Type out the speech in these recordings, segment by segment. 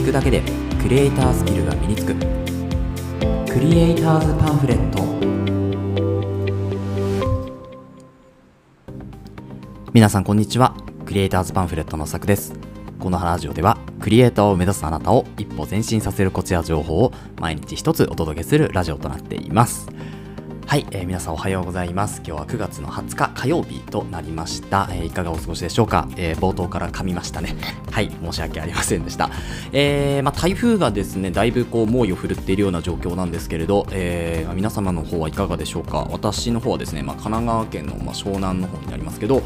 聞くだけでクリエイタースキルが身につく。クリエイターズパンフレット。皆さんこんにちは。クリエイターズパンフレットのさくです。このラジオではクリエイターを目指すあなたを一歩前進させるコツや情報を毎日一つお届けするラジオとなっています。はい、えー、皆さんおはようございます。今日は9月の20日火曜日となりました。えー、いかがお過ごしでしょうか、えー、冒頭から噛みましたね。はい、申し訳ありませんでした。えー、まあ、台風がですね、だいぶこう猛威を振るっているような状況なんですけれど、えー、皆様の方はいかがでしょうか？私の方はですね、まあ、神奈川県の、まあ、湘南の方になりますけど、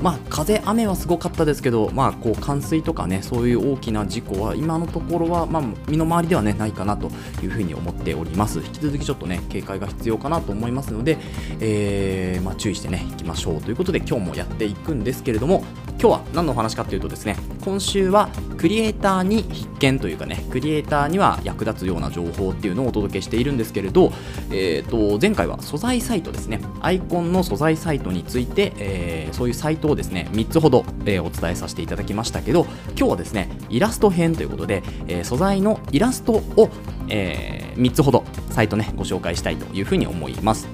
まあ、風、雨はすごかったですけど、まあ、こう冠水とかね、そういう大きな事故は今のところは、まあ、身の回りでは、ね、ないかなというふうに思っております。引き続きちょっとね、警戒が必要かなと思いますので、えーまあ、注意してね、いきましょうということで、今日もやっていくんですけれども、今日は何のお話かというとですね、今週はクリエイターに必見というかね、クリエイターには役立つような情報っていうのをお届けしているんですけれど、えー、と前回は素材サイトですね、アイコンの素材サイトについて、えー、そういうサイトをですね、3つほど、えー、お伝えさせていただきましたけど、今日はですね、イラスト編ということで、えー、素材のイラストを、えー、3つほどサイトね、ご紹介したいというふうに思います。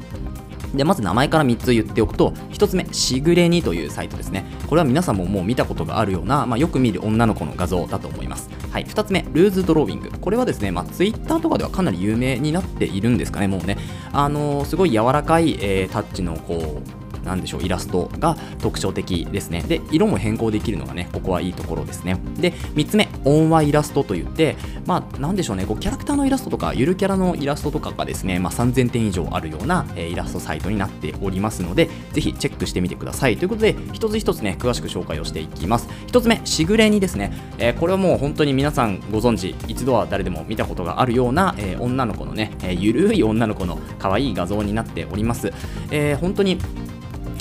でまず名前から3つ言っておくと1つ目しぐれにというサイトですねこれは皆さんももう見たことがあるような、まあ、よく見る女の子の画像だと思いますはい、2つ目、ルーズドローイング。これはですね、まあ、ツイッターとかではかなり有名になっているんですかね、もうね。あのー、すごい柔らかい、えー、タッチのこうなんでしょう、イラストが特徴的ですね。で、色も変更できるのがね、ここはいいところですね。で、3つ目、音話イラストといって、まあ、なんでしょうね、こうキャラクターのイラストとか、ゆるキャラのイラストとかがですね、まあ、3000点以上あるような、えー、イラストサイトになっておりますので、ぜひチェックしてみてください。ということで、一つ一つね、詳しく紹介をしていきます。1つ目、しぐれにですね、えー、これはもう本当に皆さんご存知、一度は誰でも見たことがあるような、えー、女の子のね、えー、ゆるい女の子の可愛い画像になっております。えー、本当に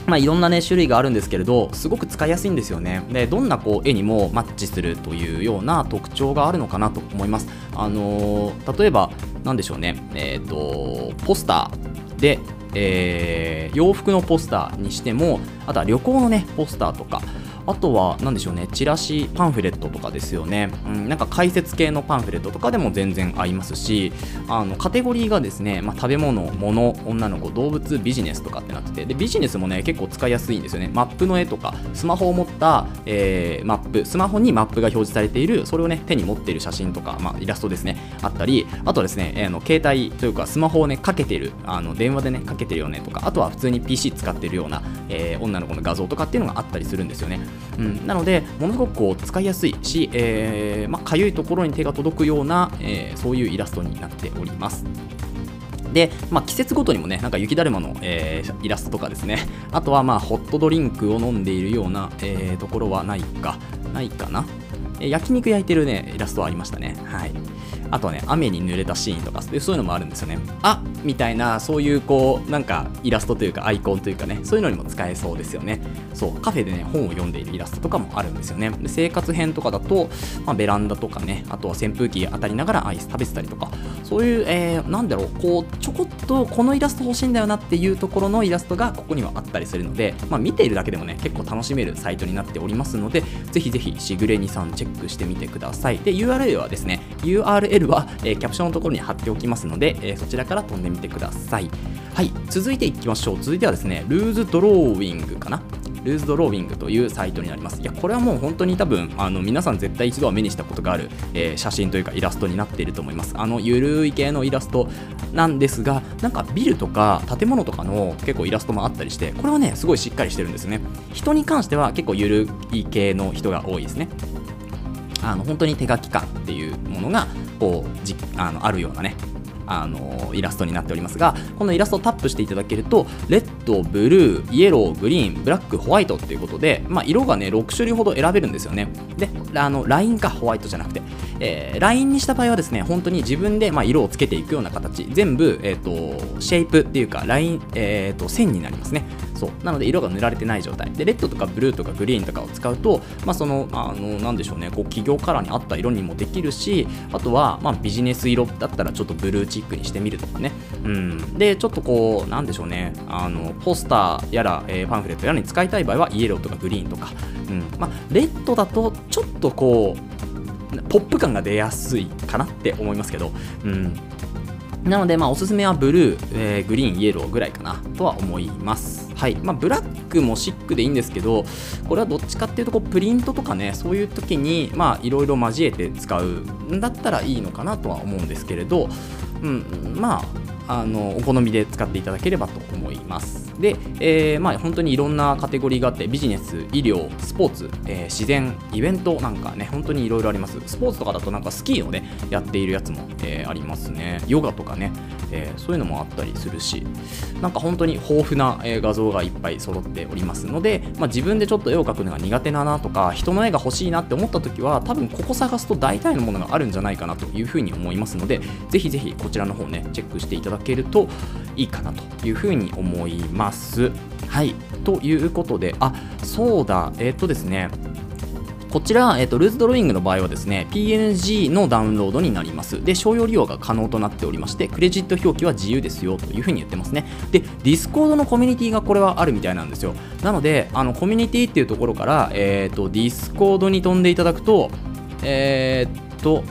まあ、いろんな、ね、種類があるんですけれどすごく使いやすいんですよね。でどんなこう絵にもマッチするというような特徴があるのかなと思います。あのー、例えば何でしょうね。えっ、ー、とポスターでえー、洋服のポスターにしてもあとは旅行のねポスターとかあとは、なんでしょうね、チラシ、パンフレットとかですよね。うん、なんか解説系のパンフレットとかでも全然合いますし、あの、カテゴリーがですね、まあ、食べ物、物、女の子、動物、ビジネスとかってなってて、で、ビジネスもね、結構使いやすいんですよね。マップの絵とか、スマホを持った、えー、マップ、スマホにマップが表示されている、それをね、手に持っている写真とか、まあ、イラストですね、あったり、あとはですね、えー、の携帯というか、スマホをね、かけてる、あの、電話でね、かけてるよねとか、あとは普通に PC 使ってるような、えー、女の子の画像とかっていうのがあったりするんですよね。うん、なのでものすごくこう使いやすいし、えーま、かゆいところに手が届くような、えー、そういうイラストになっております。で、まあ、季節ごとにもね、なんか雪だるまの、えー、イラストとかですね、あとはまあホットドリンクを飲んでいるような、えー、ところはないか、ないかな。え焼肉焼いてるね、イラストはありましたね。はい。あとはね、雨に濡れたシーンとか、そういうのもあるんですよね。あみたいな、そういうこう、なんかイラストというかアイコンというかね、そういうのにも使えそうですよね。そう、カフェでね、本を読んでいるイラストとかもあるんですよね。で生活編とかだと、まあ、ベランダとかね、あとは扇風機当たりながらアイス食べてたりとか、そういう、えー、なんだろう、こう、ちょこっとこのイラスト欲しいんだよなっていうところのイラストがここにはあったりするので、まあ、見ているだけでもね、結構楽しめるサイトになっておりますので、ぜひぜひしぐれにさんチェックェックしてみてください。で、URL はですね、URL は、えー、キャプションのところに貼っておきますので、えー、そちらから飛んでみてください。はい、続いていきましょう。続いてはですね、ルーズドローイングかな？ルーズドローイングというサイトになります。いや、これはもう本当に多分、あの皆さん絶対一度は目にしたことがある、えー、写真というかイラストになっていると思います。あの、ゆるい系のイラストなんですが、なんかビルとか建物とかの結構イラストもあったりして、これはね、すごいしっかりしてるんですね。人に関しては結構ゆるい系の人が多いですね。あの本当に手書き感っていうものがこうじあのあるようなねあのイラストになっておりますがこのイラストをタップしていただけるとレッド、ブルー、イエロー、グリーン、ブラック、ホワイトっていうことで、まあ、色がね6種類ほど選べるんですよね。であのラインかホワイトじゃなくて、えー、ラインにした場合はですね本当に自分で、まあ、色をつけていくような形全部、えーと、シェイプっていうかライン、えーと、線になりますね。そう。なので色が塗られてない状態。でレッドとかブルーとかグリーンとかを使うと、まあ、そのあのなんでしょうね。こう企業カラーに合った色にもできるしあとは、まあ、ビジネス色だったらちょっとブルーチックにしてみるとかね、うん、でちょっとこうなんでしょうね。あのポスターやら、えー、パンフレットやらに使いたい場合はイエローとかグリーンとか、うん。まあ、レッドだとちょっととこうポップ感が出やすいかなって思いますけど、うん、なので、まあ、おすすめはブルー、えー、グリーン、イエローぐらいかなとは思います。はい。まあ、ブラックもシックでいいんですけど、これはどっちかっていうと、こう、プリントとかね、そういう時に、いろいろ交えて使うんだったらいいのかなとは思うんですけれど、うん、まあ、あの、お好みで使っていただければと思います。で、えー、まあ、本当にいろんなカテゴリーがあってビジネス医療スポーツ、えー、自然イベントなんかね本当にいろいろあります。スポーツとかだとなんかスキーをねやっているやつも、えー、ありますね。ヨガとかね、えー、そういうのもあったりするしなんか本当に豊富な、え画像がいっぱい揃っておりますので、まあ、自分でちょっと絵を描くのが苦手だなとか人の絵が欲しいなって思った時は多分ここ探すと大体のものがあるんじゃないかなというふうに思いますのでぜひぜひこちらの方ねチェックしていただけるといいかなというふうに思います。はいということであそうだえっ、ー、とですねこちら、えっと、 Loose Drawing の場合はですね、PNG のダウンロードになります。で、商用利用が可能となっておりまして、クレジット表記は自由ですよというふうに言ってますね。で、 Discord のコミュニティがこれはあるみたいなんですよ。なので、あのコミュニティっていうところから、えっと、 Discord に飛んでいただくと、えー、っと、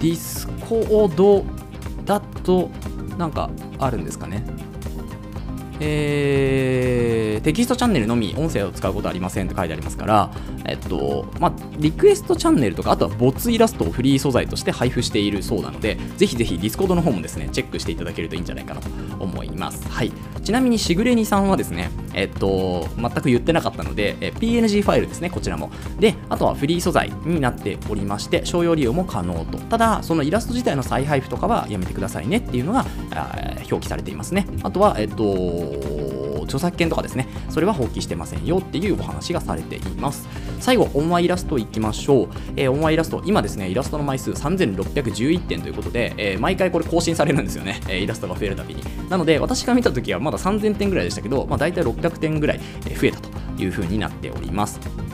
Discord だと、なんかあるんですかね。えー、テキストチャンネルのみ音声を使うことはありませんって書いてありますから、えっと、まあ、リクエストチャンネルとか、あとは没イラストをフリー素材として配布しているそうなので、ぜひぜひ Discord の方もですね、チェックしていただけるといいんじゃないかなと思います。はい。ちなみにしぐれにさんはですね、えっと、全く言ってなかったので、え PNG ファイルですね、こちらも。で、あとはフリー素材になっておりまして、商用利用も可能と。ただ、そのイラスト自体の再配布とかはやめてくださいねっていうのが表記されていますね。あとは、えっと、著作権とかですね、それは放棄してませんよっていうお話がされています。最後、オンワイラストいきましょう。えー、オンワイラスト、今ですね、イラストの枚数3611点ということで、えー、毎回これ更新されるんですよね、えー、イラストが増えるたびに。なので、私が見た時はまだ3000点ぐらいでしたけど、まあ、大体600点ぐらい増えたというふうになっております。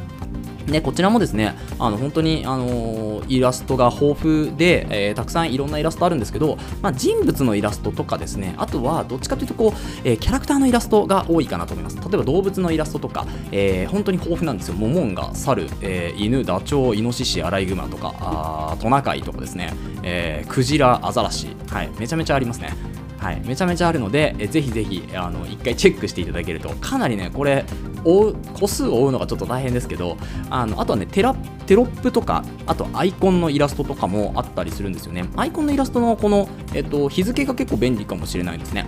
でこちらもですねあの本当に、あのー、イラストが豊富で、えー、たくさんいろんなイラストあるんですけど、まあ、人物のイラストとかですねあとはどっちかというとこう、えー、キャラクターのイラストが多いかなと思います。例えば動物のイラストとか、え、本当に豊富なんですよ。モモンガ猿、え、犬ダチョウイノシシアライグマとかあトナカイとかですね、えー、クジラアザラシ、はい、めちゃめちゃありますね。はい、めちゃめちゃあるので、えぜひぜひあの1回チェックしていただけると、かなりね、これ、追う個数を追うのがちょっと大変ですけど、あのあとはねテラ、テロップとか、あとアイコンのイラストとかもあったりするんですよね。アイコンのイラストのこの、えっと、日付が結構便利かもしれないですね。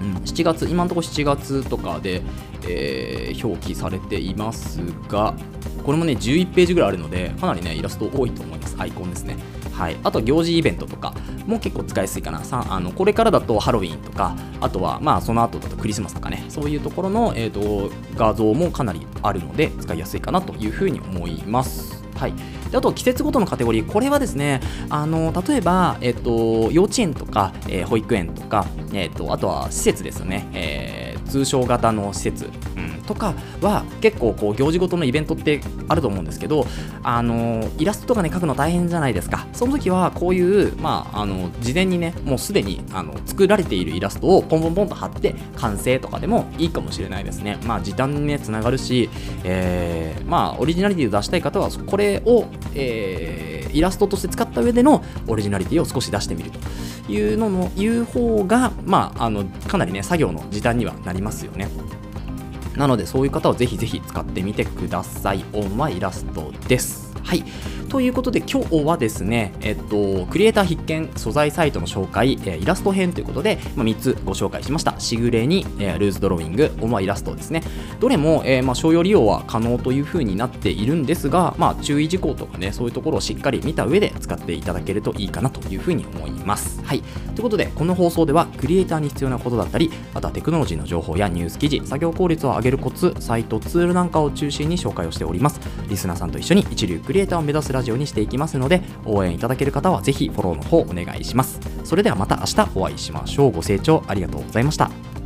うん、7月、今のところ7月とかで、えー、表記されていますが、これもね、11ページぐらいあるので、かなりね、イラスト多いと思います。アイコンですね。はい、あと行事イベントとかも結構使いやすいかな。さあのこれからだとハロウィンとかあとはまあその後だとクリスマスとかね。そういうところの、えーと、画像もかなりあるので使いやすいかなというふうに思います。はい、であと季節ごとのカテゴリー、これはですね、あの例えば、えっと、幼稚園とか、えー、保育園とか、えっと、あとは施設ですよね、えー、通称型の施設、うん、とかは結構こう行事ごとのイベントってあると思うんですけど、あのイラストとかね描くの大変じゃないですか。その時はこういう、まあ、あの事前にねもうすでにあの作られているイラストをポンポンポンと貼って完成とかでもいいかもしれないですね。まあ時短にねつながるし、えー、まあオリジナリティを出したい方はこれを、えー、イラストとして使った上でのオリジナリティを少し出してみるというのの言う方が、まあ、あのかなりね作業の時短にはなりますよね。なのでそういう方はぜひぜひ使ってみてください。オンはイラストです。はい。ということで今日はですね、えっと、クリエイター必見素材サイトの紹介、えー、イラスト編ということで、まあ、3つご紹介しました。しぐれに、えー、ルーズドローイング、オマイラストですね。どれも、えー、まあ、商用利用は可能というふうになっているんですが、まあ、注意事項とかね、そういうところをしっかり見た上で使っていただけるといいかなというふうに思います。はい。ということで、この放送ではクリエイターに必要なことだったり、あとはテクノロジーの情報やニュース記事、作業効率を上げるコツ、サイト、ツールなんかを中心に紹介をしております。リスナーさんと一緒に一流クリエイターを目指すラジオにしていきますので、応援いただける方はぜひフォローの方お願いします。それではまた明日お会いしましょう。ご清聴ありがとうございました。